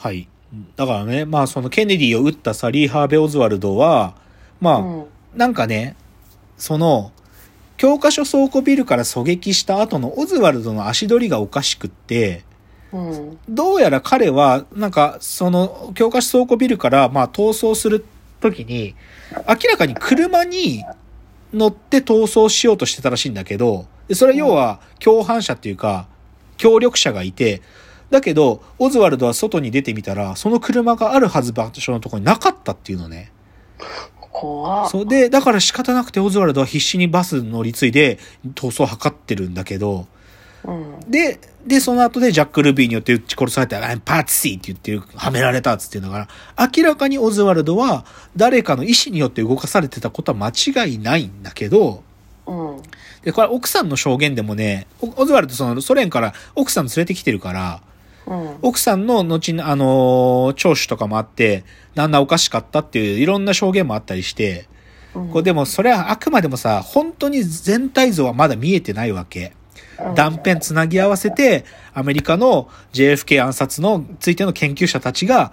はい。だからね、まあそのケネディを撃ったサリー・ハーベ・オズワルドは、まあ、うん。なんかね、その、教科書倉庫ビルから狙撃した後のオズワルドの足取りがおかしくって、うん。どうやら彼は、なんか、その、教科書倉庫ビルから、まあ、逃走するときに、明らかに車に乗って逃走しようとしてたらしいんだけど、でそれは要は、共犯者っていうか、協力者がいて、だけど、オズワルドは外に出てみたら、その車があるはず場所のところになかったっていうのね。怖っ。そうで、だから仕方なくてオズワルドは必死にバス乗り継いで逃走を図ってるんだけど、うん。で、で、その後でジャック・ルビーによって撃ち殺されて、パーツシーって言ってる、はめられたっつって言うんだから、明らかにオズワルドは誰かの意思によって動かされてたことは間違いないんだけど、うん。で、これ奥さんの証言でもね、オオズワルドそのソ連から奥さん連れてきてるから、うん。奥さんの後に、あのー聴取とかもあって、旦那おかしかったっていういろんな証言もあったりして、うんこれでもそれはあくまでもさ、本当に全体像はまだ見えてないわけ。断片つなぎ合わせて、アメリカの JFK 暗殺のついての研究者たちが、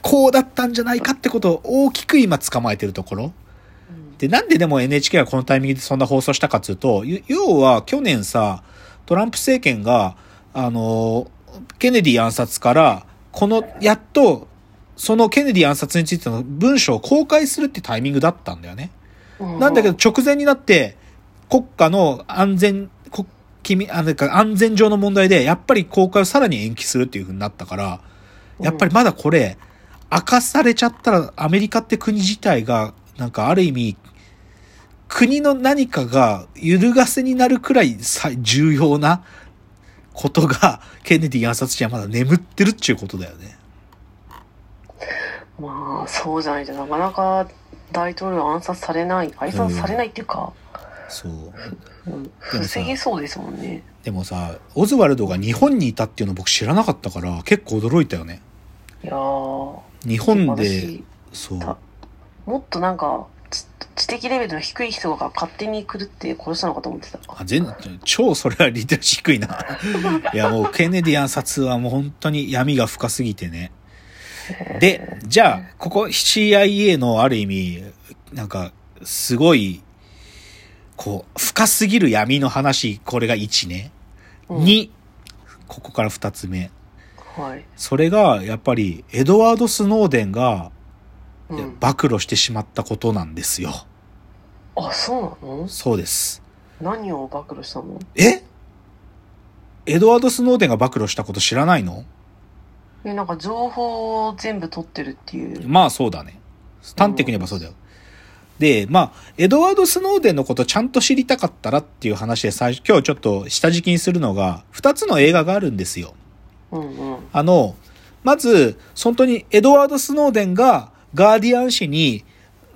こうだったんじゃないかってことを大きく今捕まえてるところ。で、なんででも NHK がこのタイミングでそんな放送したかっていうと、ゆ要は去年さ、トランプ政権が、あの、ケネディ暗殺から、この、やっと、そのケネディ暗殺についての文書を公開するってタイミングだったんだよね。うんなんだけど直前になって、国家の安全、国君、あなんか安全上の問題で、やっぱり公開をさらに延期するっていう風になったから、やっぱりまだこれ、明かされちゃったらアメリカって国自体が、なんかある意味、国の何かが揺るがせになるくらいさ重要なことが、ケネディ暗殺者はまだ眠ってるっていうことだよね。まあ、そうじゃないとなかなか大統領暗殺されない、暗殺されないっていうか、そう。うん防げそうですもんね。でもさ、オズワルドが日本にいたっていうの僕知らなかったから、結構驚いたよね。いやー、日本で、私そう。たもっとなんか、知知的レベルの低い人が勝手に来るって殺したのかと思ってた。あ全超それはリテラシー低いな。いやもうケネディ暗殺はもう本当に闇が深すぎてね。で、じゃあ、ここ CIA のある意味、なんか、すごい、こう、深すぎる闇の話、これが1ね。うん2、ここから2つ目。はい。それが、やっぱり、エドワード・スノーデンが、うん、暴露してしまったことなんですよ。あ、そうなの？そうです。何を暴露したの？え？エドワード・スノーデンが暴露したこと知らないの？え、なんか情報を全部取ってるっていう。まあそうだね。端的に言えばそうだよ。で、まあ、エドワード・スノーデンのことちゃんと知りたかったらっていう話で最初、今日ちょっと下敷きにするのが、二つの映画があるんですよ。うんうん。あの、まず、本当にエドワード・スノーデンがガーディアン紙に、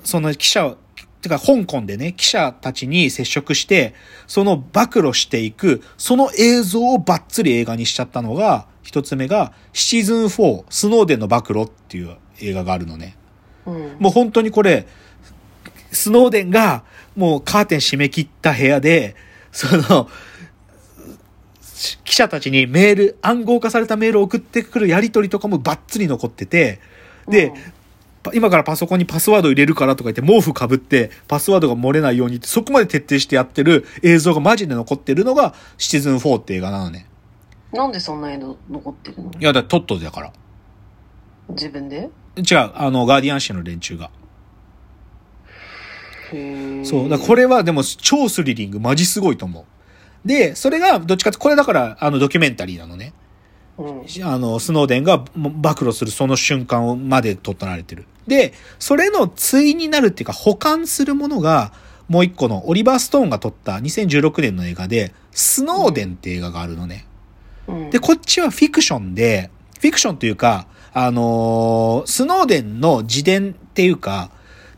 その記者、てか香港でね、記者たちに接触して、その暴露していく、その映像をバッツリ映画にしちゃったのが、一つ目が、シーズン4、スノーデンの暴露っていう映画があるのね。うん。もう本当にこれ、スノーデンがもうカーテン閉め切った部屋で、その、記者たちにメール、暗号化されたメールを送ってくるやり取りとかもバッツリ残ってて、で、うんパ今からパソコンにパスワード入れるからとか言って毛布かぶってパスワードが漏れないようにってそこまで徹底してやってる映像がマジで残ってるのがシチズン4って映画なのね。なんでそんな映像残ってるの？いや、だトットだから。自分で？違う、あの、ガーディアン紙の連中が。そう。だこれはでも超スリリング、マジすごいと思う。で、それがどっちかって、これだからあのドキュメンタリーなのね。うん。あの、スノーデンがも暴露するその瞬間まで撮られてる。で、それの対になるっていうか保管するものが、もう一個のオリバー・ストーンが撮った2016年の映画で、スノーデンって映画があるのね。うん。で、こっちはフィクションで、フィクションというか、あのースノーデンの自伝っていうか、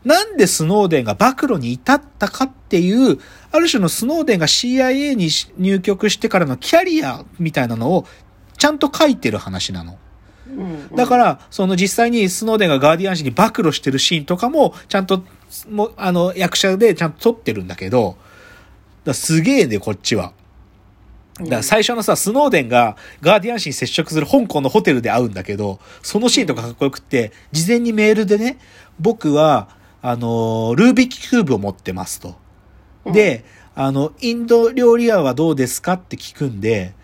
なんでスノーデンが暴露に至ったかっていう、ある種のスノーデンが CIA に入局してからのキャリアみたいなのをちゃんと書いてる話なの。うん、だから、その実際にスノーデンがガーディアン紙に暴露してるシーンとかも、ちゃんと、もう、あの、役者でちゃんと撮ってるんだけど、すげえね、こっちは。だから最初のさ、スノーデンがガーディアン紙に接触する香港のホテルで会うんだけど、そのシーンとかかっこよくって、事前にメールでね、僕は、あのールービックキューブを持ってますと。で、あの、インド料理屋はどうですかって聞くんで、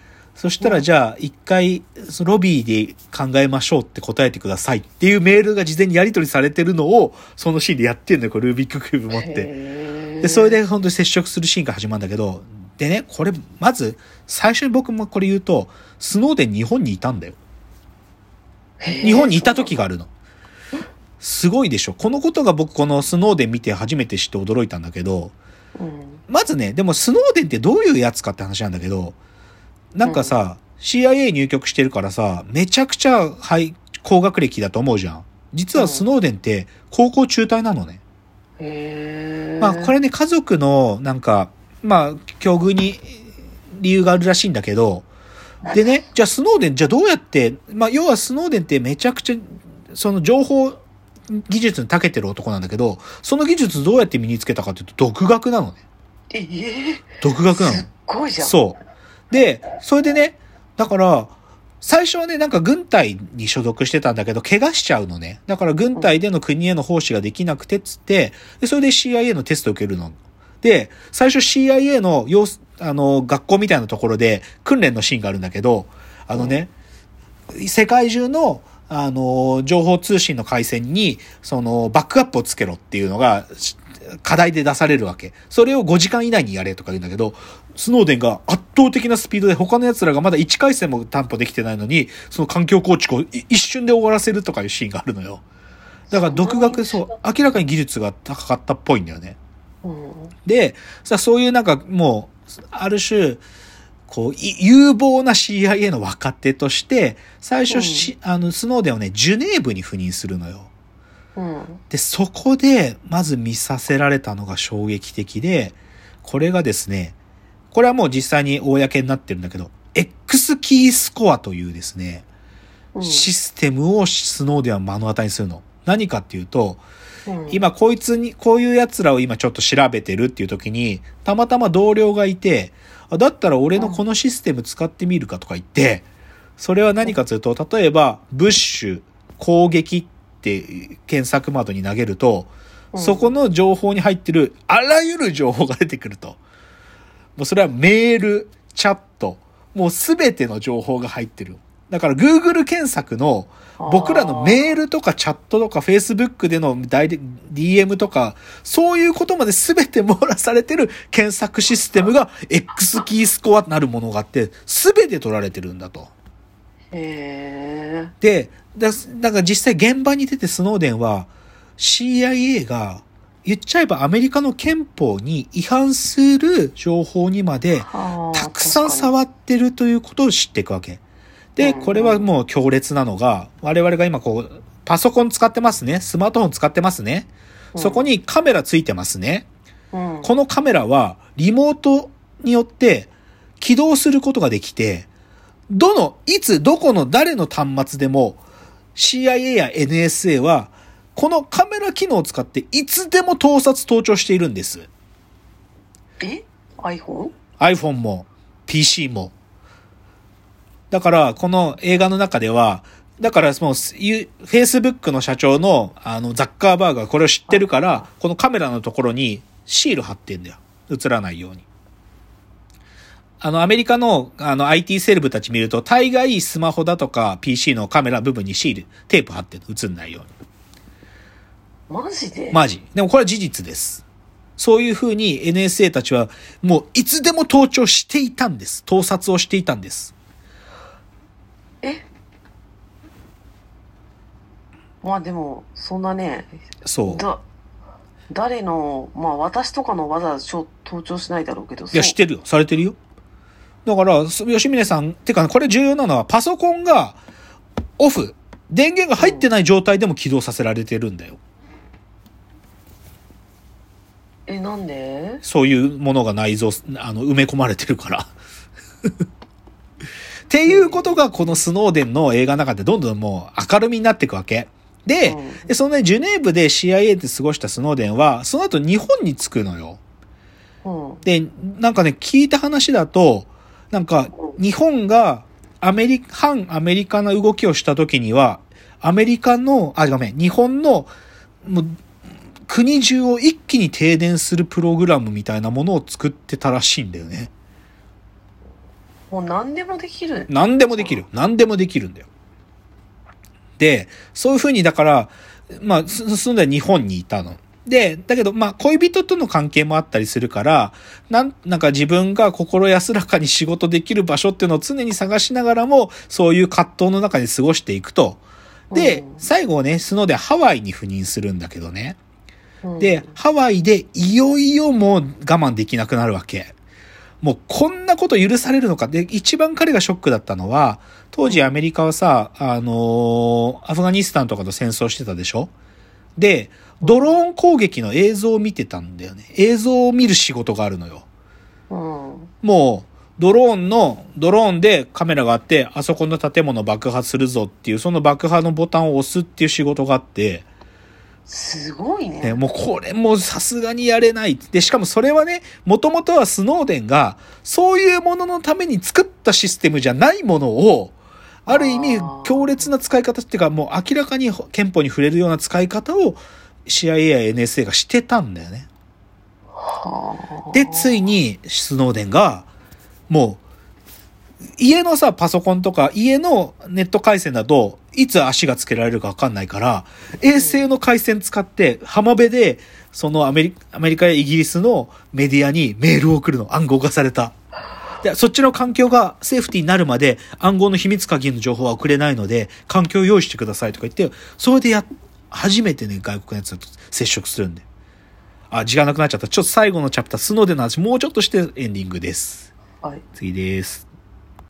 そしたらじゃあ一回、そのロビーで考えましょうって答えてくださいっていうメールが事前にやり取りされてるのを、そのシーンでやってんのよ、これルービックキューブ持って。で、それで本当に接触するシーンが始まるんだけど、でね、これ、まず、最初に僕もこれ言うと、スノーデン日本にいたんだよ。日本にいた時があるの。すごいでしょ。このことが僕このスノーデン見て初めて知って驚いたんだけど、うんまずね、でもスノーデンってどういうやつかって話なんだけど、なんかさ、CIA 入局してるからさ、めちゃくちゃ、はい、高学歴だと思うじゃん。実はスノーデンって高校中退なのね。へーまあこれね、家族のなんか、まあ、境遇に理由があるらしいんだけど、でね、じゃあスノーデン、じゃあどうやって、まあ要はスノーデンってめちゃくちゃ、その情報技術に長けてる男なんだけど、その技術どうやって身につけたかっていうと、独学なのね。えー独学なのすっ。ごいじゃん。そう。で、それでね、だから、最初はね、なんか軍隊に所属してたんだけど、怪我しちゃうのね。だから軍隊での国への奉仕ができなくてっつって、で、それで CIA のテストを受けるの。で、最初 CIA の様子、あの、学校みたいなところで訓練のシーンがあるんだけど、あのね、世界中の、あの、情報通信の回線に、その、バックアップをつけろっていうのが、課題で出されるわけ。それを5時間以内にやれとか言うんだけど、スノーデンが圧倒的なスピードで他の奴らがまだ1回戦も担保できてないのに、その環境構築をい一瞬で終わらせるとかいうシーンがあるのよ。だから独学、そう、明らかに技術が高かったっぽいんだよね。うんで、さ、そういうなんかもう、ある種、こう、い有望な CIA の若手として、最初し、あの、スノーデンをね、ジュネーブに赴任するのよ。うんで、そこで、まず見させられたのが衝撃的で、これがですね、これはもう実際に公になってるんだけど、X キースコアというですね、うんシステムをスノーデンは目の当たりにするの。何かっていうと、うん今こいつに、こういう奴らを今ちょっと調べてるっていう時に、たまたま同僚がいて、あだったら俺のこのシステム使ってみるかとか言って、それは何かというと、例えば、ブッシュ、攻撃って検索窓に投げると、うんそこの情報に入ってるあらゆる情報が出てくると。もうそれはメール、チャット、もうすべての情報が入ってる。だから Google 検索の僕らのメールとかチャットとか Facebook での DM とか、そういうことまで全て網羅されてる検索システムが X キースコアなるものがあって、全て取られてるんだと。へえで、だだから実際現場に出てスノーデンは CIA が言っちゃえばアメリカの憲法に違反する情報にまでたくさん触ってるということを知っていくわけ。で、うんこれはもう強烈なのが、我々が今こう、パソコン使ってますね。スマートフォン使ってますね。そこにカメラついてますね。うんこのカメラはリモートによって起動することができて、どの、いつ、どこの誰の端末でも CIA や NSA はこのカメラ機能を使っていつでも盗撮盗聴しているんです。え？iPhone? iPhone も PC も。だから、この映画の中では、だからもう、ゆ Facebook の社長の、あの、ザッカーバーグがこれを知ってるから、このカメラのところにシール貼ってんだよ。映らないように。あの、アメリカの、あの、IT セレブたち見ると、大概スマホだとか PC のカメラ部分にシール、テープ貼ってる映んないように。マジで？マジ。でもこれは事実です。そういう風に NSA たちはもういつでも盗聴していたんです。盗撮をしていたんです。え？まあでもそんなねそう。だ誰のまあ私とかのわざわざ盗聴しないだろうけどいや、知ってるよ。されてるよ。だから、そ吉峰さん、てか、これ重要なのは、パソコンがオフ、電源が入ってない状態でも起動させられてるんだよ。えなんで？そういうものが内蔵、あの、埋め込まれてるから。っていうことが、このスノーデンの映画の中でどんどんもう明るみになっていくわけ。で、うんでそのね、ジュネーブで CIA で過ごしたスノーデンは、その後日本に着くのよ。うんで、なんかね、聞いた話だと、なんか、日本がアメリ、反アメリカな動きをした時には、アメリカの、あ、ごめん、日本の、もう、国中を一気に停電するプログラムみたいなものを作ってたらしいんだよね。もう何でもできる。何でもできる。何でもできるんだよ。で、そういうふうに、だから、まあ、す住んで日本にいたの。で、だけど、まあ、恋人との関係もあったりするから、なん、なんか自分が心安らかに仕事できる場所っていうのを常に探しながらも、そういう葛藤の中で過ごしていくと。でうん、最後ね、スノーでハワイに赴任するんだけどね。うんで、ハワイでいよいよもう我慢できなくなるわけ。もうこんなこと許されるのか。で、一番彼がショックだったのは、当時アメリカはさ、あのーアフガニスタンとかと戦争してたでしょ？で、ドローン攻撃の映像を見てたんだよね。映像を見る仕事があるのよ。うん。もう、ドローンの、ドローンでカメラがあって、あそこの建物爆破するぞっていう、その爆破のボタンを押すっていう仕事があって、すごいね。ね、もうこれもうさすがにやれない。で、しかもそれはね、もともとはスノーデンが、そういうもののために作ったシステムじゃないものを、ある意味強烈な使い方っていうか、もう明らかに憲法に触れるような使い方を CIA や NSA がしてたんだよね。はあで、ついにスノーデンが、もう、家のさ、パソコンとか、家のネット回線だと、いつ足がつけられるかわかんないから、衛星の回線使って、浜辺で、そのアメリアメリカやイギリスのメディアにメールを送るの、暗号化された。で、そっちの環境がセーフティーになるまで暗号の秘密鍵の情報は送れないので、環境を用意してくださいとか言って、それでや、初めてね、外国のやつと接触するんで。あ、時間なくなっちゃった。ちょっと最後のチャプター、スノーデンの話もうちょっとしてエンディングです。はい。次です。